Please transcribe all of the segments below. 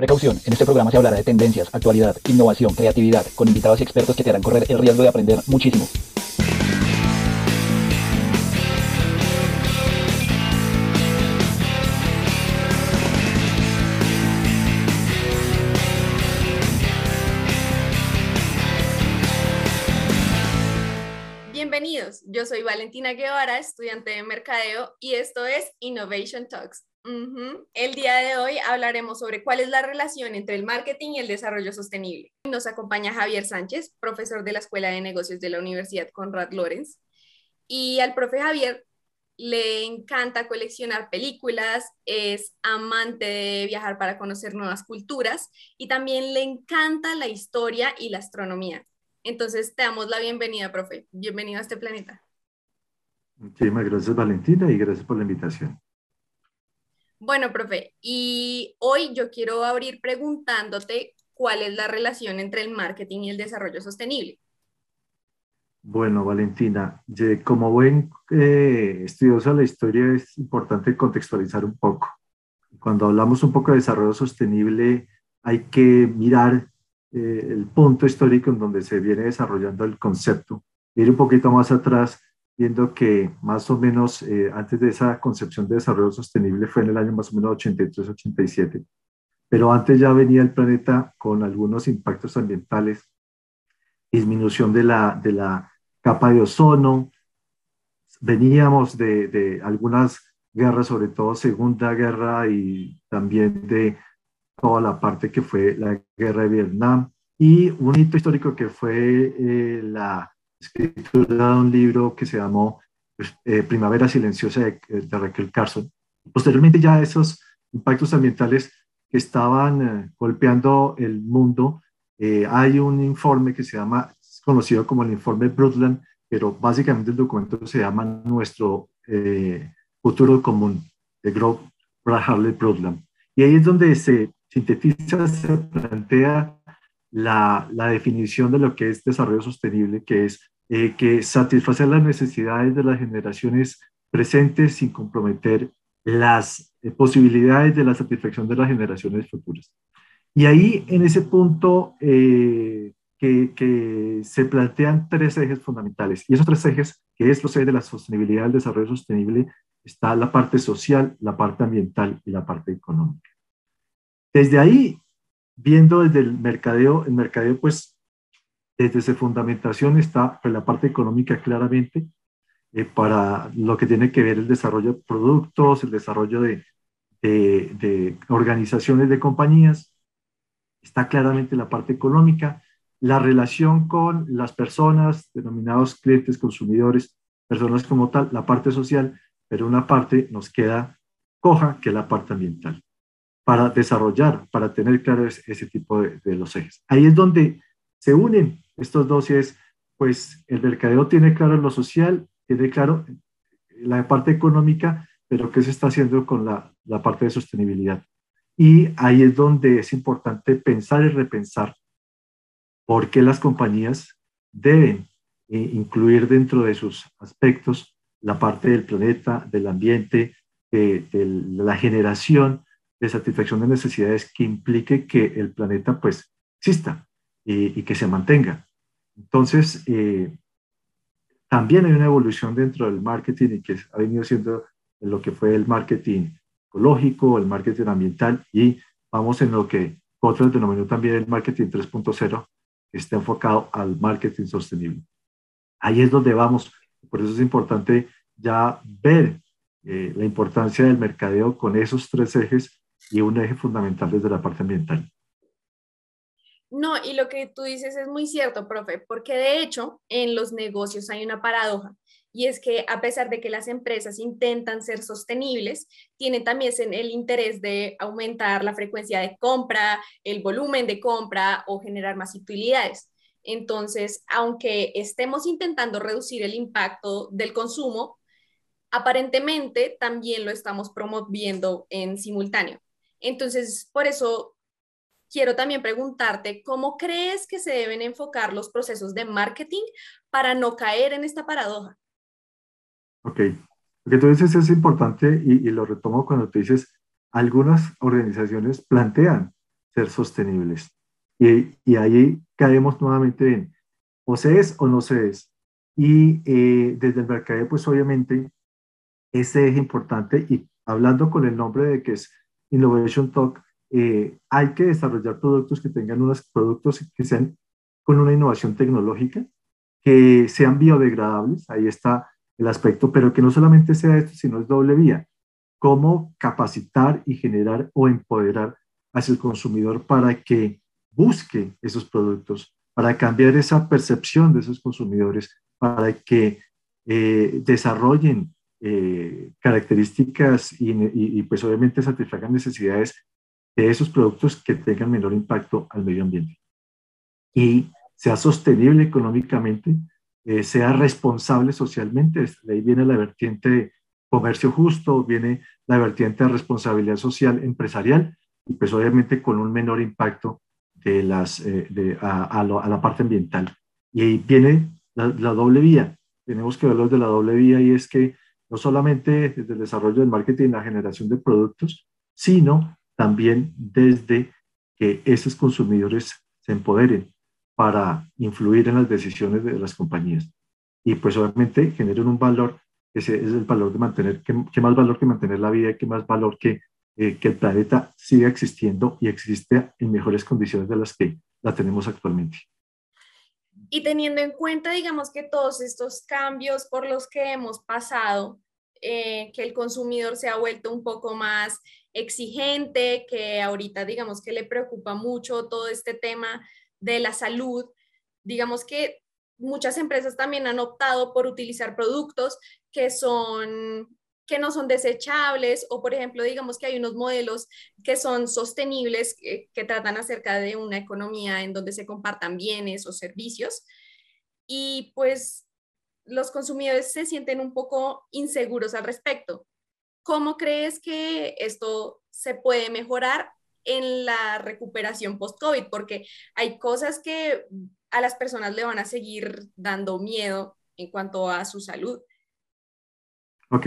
Precaución, en este programa se hablará de tendencias, actualidad, innovación, creatividad, con invitados y expertos que te harán correr el riesgo de aprender muchísimo. Bienvenidos, yo soy Valentina Guevara, estudiante de Mercadeo y esto es Innovation Talks, el día de hoy hablaremos sobre cuál es la relación entre el marketing y el desarrollo sostenible. Nos acompaña Javier Sánchez, profesor de la Escuela de Negocios de la Universidad Conrad Lorenz. Y al profe Javier le encanta coleccionar películas, es amante de viajar para conocer nuevas culturas y también le encanta la historia y la astronomía. Entonces, te damos la bienvenida, profe. Bienvenido a este planeta. Muchísimas gracias, Valentina, y gracias por la invitación. Bueno, profe, y hoy yo quiero abrir preguntándote cuál es la relación entre el marketing y el desarrollo sostenible. Bueno, Valentina, como buen eh, estudioso de la historia es importante contextualizar un poco. Cuando hablamos un poco de desarrollo sostenible, hay que mirar eh, el punto histórico en donde se viene desarrollando el concepto, ir un poquito más atrás viendo que más o menos eh, antes de esa concepción de desarrollo sostenible fue en el año más o menos 83-87, pero antes ya venía el planeta con algunos impactos ambientales, disminución de la, de la capa de ozono, veníamos de, de algunas guerras, sobre todo Segunda Guerra y también de toda la parte que fue la guerra de Vietnam. Y un hito histórico que fue eh, la escritura de un libro que se llamó pues, eh, Primavera Silenciosa de, Raquel Carson. Posteriormente ya esos impactos ambientales que estaban eh, golpeando el mundo, eh, hay un informe que se llama, es conocido como el informe Brundtland, pero básicamente el documento se llama Nuestro Futuro Común, de Grob Harley Brundtland. Y ahí es donde se sintetiza, se plantea la, la, definición de lo que es desarrollo sostenible, que es eh, que satisfacer las necesidades de las generaciones presentes sin comprometer las eh, posibilidades de la satisfacción de las generaciones futuras. Y ahí, en ese punto, eh, que, que, se plantean tres ejes fundamentales. Y esos tres ejes, que es los ejes de la sostenibilidad, del desarrollo sostenible, está la parte social, la parte ambiental y la parte económica. Desde ahí viendo desde el mercadeo, el mercadeo pues desde su fundamentación está pues, la parte económica claramente eh, para lo que tiene que ver el desarrollo de productos, el desarrollo de, de, de, organizaciones de compañías, está claramente la parte económica, la relación con las personas, denominados clientes, consumidores, personas como tal, la parte social, pero una parte nos queda coja, que es la parte ambiental para desarrollar, para tener claro ese, tipo de, los ejes. Ahí es donde se unen estos dos y es, pues el mercadeo tiene claro lo social, tiene claro la parte económica, pero qué se está haciendo con la, la parte de sostenibilidad. Y ahí es donde es importante pensar y repensar por qué las compañías deben eh, incluir dentro de sus aspectos la parte del planeta, del ambiente, de la generación de satisfacción de necesidades que implique que el planeta pues exista y, que se mantenga. Entonces, eh, también hay una evolución dentro del marketing y que ha venido siendo lo que fue el marketing ecológico, el marketing ambiental y vamos en lo que otros denominó también el marketing 3.0, que está enfocado al marketing sostenible. Ahí es donde vamos. Por eso es importante ya ver eh, la importancia del mercadeo con esos tres ejes y un eje fundamental desde la parte ambiental. No, y lo que tú dices es muy cierto, profe, porque de hecho en los negocios hay una paradoja y es que a pesar de que las empresas intentan ser sostenibles, tienen también el interés de aumentar la frecuencia de compra, el volumen de compra o generar más utilidades. Entonces, aunque estemos intentando reducir el impacto del consumo, aparentemente también lo estamos promoviendo en simultáneo. Entonces, por eso quiero también preguntarte, ¿cómo crees que se deben enfocar los procesos de marketing para no caer en esta paradoja? Ok, lo que tú dices es importante y, lo retomo cuando te dices, algunas organizaciones plantean ser sostenibles. Y, y ahí caemos nuevamente en o se es o no se es. Y eh, desde el mercado, pues obviamente, ese es importante y hablando con el nombre de que es Innovation Talk, eh, hay que desarrollar productos que tengan unos productos que sean con una innovación tecnológica, que sean biodegradables, ahí está el aspecto, pero que no solamente sea esto, sino es doble vía. Cómo capacitar y generar o empoderar hacia el consumidor para que busque esos productos, para cambiar esa percepción de esos consumidores, para que eh, desarrollen eh, características y, pues obviamente satisfagan necesidades de esos productos que tengan menor impacto al medio ambiente. Y sea sostenible económicamente, eh, sea responsable socialmente. Ahí viene la vertiente de comercio justo, viene la vertiente de responsabilidad social empresarial y pues obviamente con un menor impacto de las, eh, de, a, la parte ambiental. Y ahí viene la, doble vía. Tenemos que verlo de la doble vía y es que no solamente desde el desarrollo del marketing y la generación de productos, sino también desde que esos consumidores se empoderen para influir en las decisiones de las compañías. Y pues obviamente generen un valor, ese es el valor de mantener, ¿qué, más valor que mantener la vida, qué más valor que eh, que el planeta siga existiendo y existe en mejores condiciones de las que la tenemos actualmente. Y teniendo en cuenta, digamos, que todos estos cambios por los que hemos pasado, eh, que el consumidor se ha vuelto un poco más exigente, que ahorita, digamos, que le preocupa mucho todo este tema de la salud, digamos que muchas empresas también han optado por utilizar productos que son que no son desechables o, por ejemplo, digamos que hay unos modelos que son sostenibles, que, tratan acerca de una economía en donde se compartan bienes o servicios. Y pues los consumidores se sienten un poco inseguros al respecto. ¿Cómo crees que esto se puede mejorar en la recuperación post-COVID? Porque hay cosas que a las personas le van a seguir dando miedo en cuanto a su salud. Ok,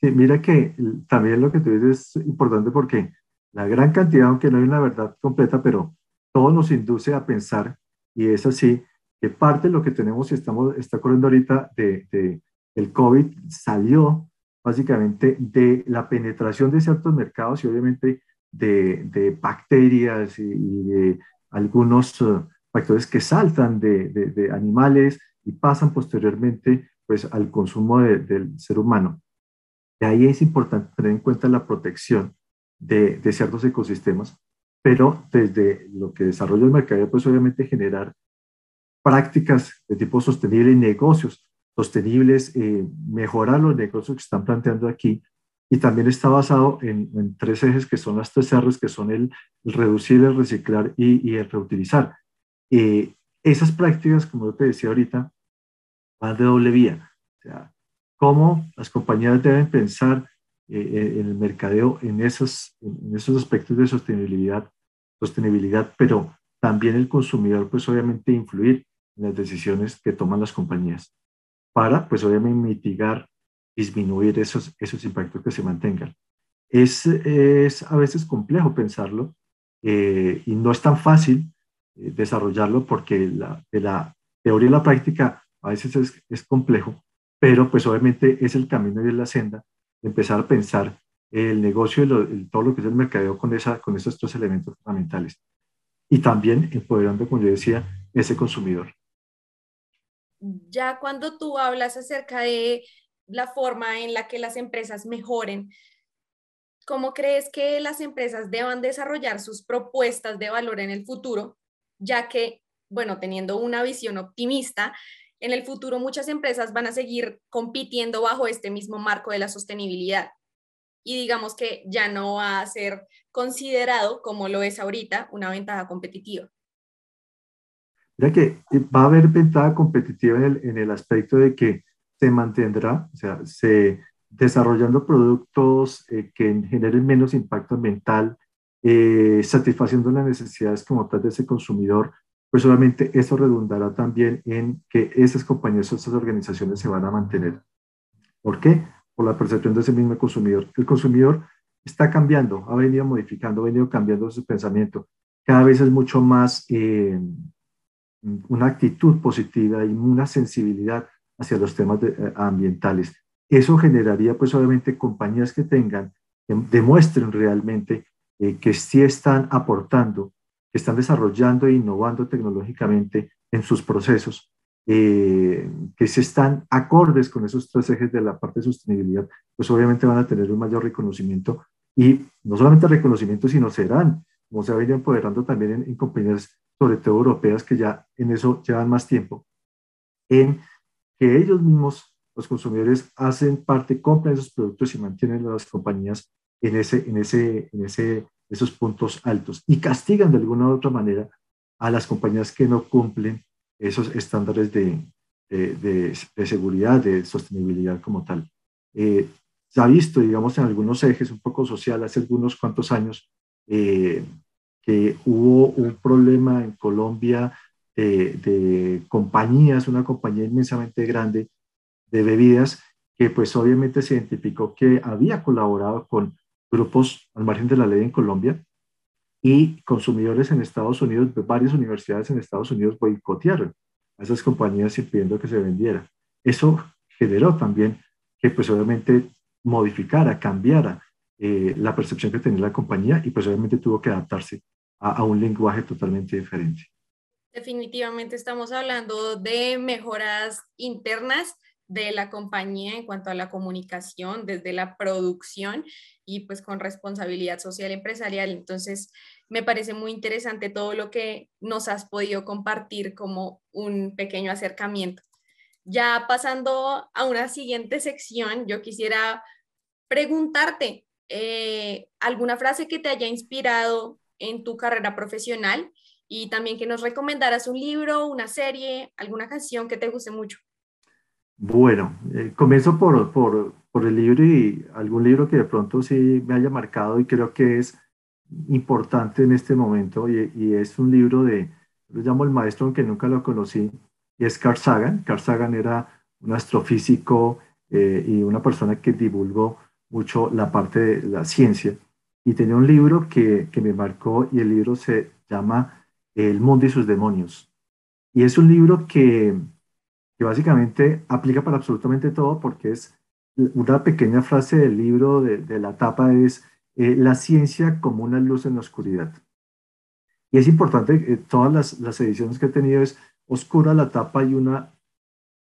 Sí, mira que también lo que tú dices es importante porque la gran cantidad, aunque no hay una verdad completa, pero todo nos induce a pensar, y es así, que parte de lo que tenemos y estamos, está corriendo ahorita de, el COVID salió básicamente de la penetración de ciertos mercados y obviamente de, de bacterias y, de algunos uh, factores que saltan de, de, animales y pasan posteriormente pues al consumo del ser humano. De ahí es importante tener en cuenta la protección de, ciertos ecosistemas, pero desde lo que desarrolla el mercado, pues obviamente generar prácticas de tipo sostenible y negocios sostenibles, eh, mejorar los negocios que están planteando aquí. Y también está basado en, tres ejes que son las tres R's, que son el, reducir, el reciclar y, el reutilizar. Eh, esas prácticas, como yo te decía ahorita, van de doble vía. O sea, cómo las compañías deben pensar eh, eh, en el mercadeo en esos, en esos aspectos de sostenibilidad, sostenibilidad, pero también el consumidor, pues obviamente influir en las decisiones que toman las compañías para, pues obviamente mitigar, disminuir esos, esos impactos que se mantengan. Es, es a veces complejo pensarlo eh, y no es tan fácil desarrollarlo porque la, de la teoría y la práctica a veces es, es complejo, pero pues obviamente es el camino y es la senda de empezar a pensar el negocio y todo lo que es el mercadeo con, esa, con esos tres elementos fundamentales. Y también empoderando, como yo decía, ese consumidor. Ya cuando tú hablas acerca de la forma en la que las empresas mejoren, ¿cómo crees que las empresas deban desarrollar sus propuestas de valor en el futuro? Ya que, bueno, teniendo una visión optimista, en el futuro muchas empresas van a seguir compitiendo bajo este mismo marco de la sostenibilidad. Y digamos que ya no va a ser considerado, como lo es ahorita, una ventaja competitiva. Ya que va a haber ventaja competitiva en el, en el aspecto de que se mantendrá, o sea, se desarrollando productos eh, que generen menos impacto ambiental, eh, satisfaciendo las necesidades como tal de ese consumidor, pues obviamente eso redundará también en que esas compañías o esas organizaciones se van a mantener. ¿Por qué? Por la percepción de ese mismo consumidor. El consumidor está cambiando, ha venido modificando, ha venido cambiando su pensamiento. cada vez es mucho más eh, una actitud positiva y una sensibilidad hacia los temas eh, ambientales. Eso generaría, pues obviamente, compañías que tengan, que demuestren realmente eh, que sí están aportando, están desarrollando e innovando tecnológicamente en sus procesos, que se están acordes con esos tres ejes de la parte de sostenibilidad, pues obviamente van a tener un mayor reconocimiento y no solamente reconocimiento, sino serán como se ha venido empoderando también en, compañías, sobre todo europeas, que ya en eso llevan más tiempo, en que ellos mismos, los consumidores, hacen parte, compran esos productos y mantienen las compañías en, ese, en, ese, en ese, esos puntos altos y castigan de alguna u otra manera a las compañías que no cumplen esos estándares de, de, de, seguridad, de sostenibilidad como tal. Eh, se ha visto, digamos, en algunos ejes un poco social hace algunos cuantos años, eh, que hubo un problema en Colombia de, compañías, una compañía inmensamente grande de bebidas, que pues obviamente se identificó que había colaborado con grupos al margen de la ley en Colombia y consumidores en Estados Unidos, varias universidades en Estados Unidos boicotearon a esas compañías impidiendo que se vendiera. Eso generó también que pues obviamente modificara, cambiara eh, la percepción que tenía la compañía y pues obviamente tuvo que adaptarse a, un lenguaje totalmente diferente. Definitivamente estamos hablando de mejoras internas de la compañía en cuanto a la comunicación, desde la producción y pues con responsabilidad social empresarial. Entonces, me parece muy interesante todo lo que nos has podido compartir como un pequeño acercamiento. Ya pasando a una siguiente sección, yo quisiera preguntarte, eh, alguna frase que te haya inspirado en tu carrera profesional y también que nos recomendaras un libro, una serie, alguna canción que te guste mucho. Bueno, eh, comienzo por, por, por, el libro y algún libro que de pronto sí me haya marcado y creo que es importante en este momento y, es un libro de, lo llamo el maestro aunque nunca lo conocí, y es Carl Sagan. Carl Sagan era un astrofísico eh, y una persona que divulgó mucho la parte de la ciencia. Y tenía un libro que, que me marcó y el libro se llama El mundo y sus demonios. Y es un libro que, que básicamente aplica para absolutamente todo porque es una pequeña frase del libro de, de la tapa es eh, la ciencia como una luz en la oscuridad. Y es importante, eh, todas las, las ediciones que he tenido es oscura la tapa y una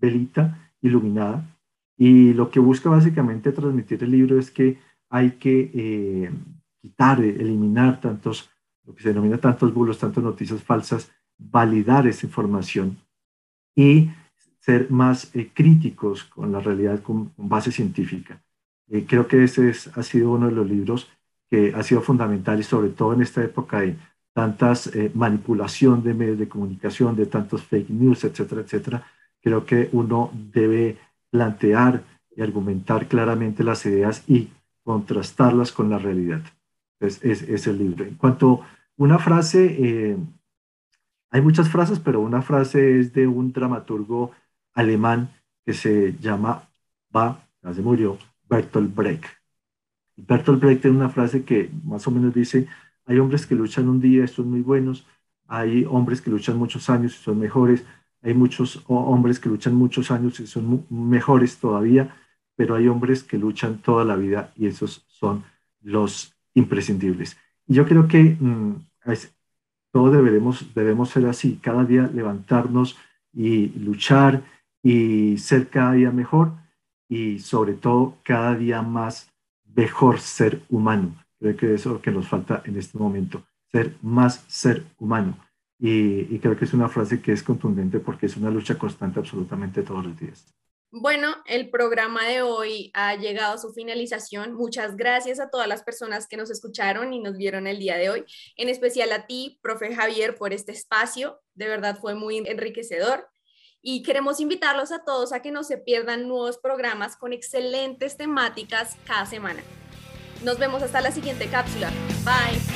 velita iluminada y lo que busca básicamente transmitir el libro es que hay que eh, quitar, eliminar tantos, lo que se denomina tantos bulos, tantas noticias falsas, validar esa información y ser más eh, críticos con la realidad con, base científica. Eh, creo que ese es, ha sido uno de los libros que ha sido fundamental y sobre todo en esta época de tantas manipulación de medios de comunicación, de tantos fake news, etcétera, etcétera. Creo que uno debe plantear y argumentar claramente las ideas y contrastarlas con la realidad. Es, es, el libro. En cuanto a una frase, eh, hay muchas frases, pero una frase es de un dramaturgo alemán que se llama, va, ya se murió, Bertolt Brecht. Bertolt Brecht tiene una frase que más o menos dice, hay hombres que luchan un día y son muy buenos, hay hombres que luchan muchos años y son mejores, hay muchos hombres que luchan muchos años y son mejores todavía, pero hay hombres que luchan toda la vida y esos son los imprescindibles. Y yo creo que mm, todos deberemos, debemos ser así, cada día levantarnos y luchar y ser cada día mejor y sobre todo cada día más mejor ser humano. Creo que eso es lo que nos falta en este momento, ser más ser humano y, creo que es una frase que es contundente porque es una lucha constante absolutamente todos los días. Bueno, el programa de hoy ha llegado a su finalización. Muchas gracias a todas las personas que nos escucharon y nos vieron el día de hoy, en especial a ti, profe Javier, por este espacio. De verdad fue muy enriquecedor. Y queremos invitarlos a todos a que no se pierdan nuevos programas con excelentes temáticas cada semana. Nos vemos hasta la siguiente cápsula. Bye.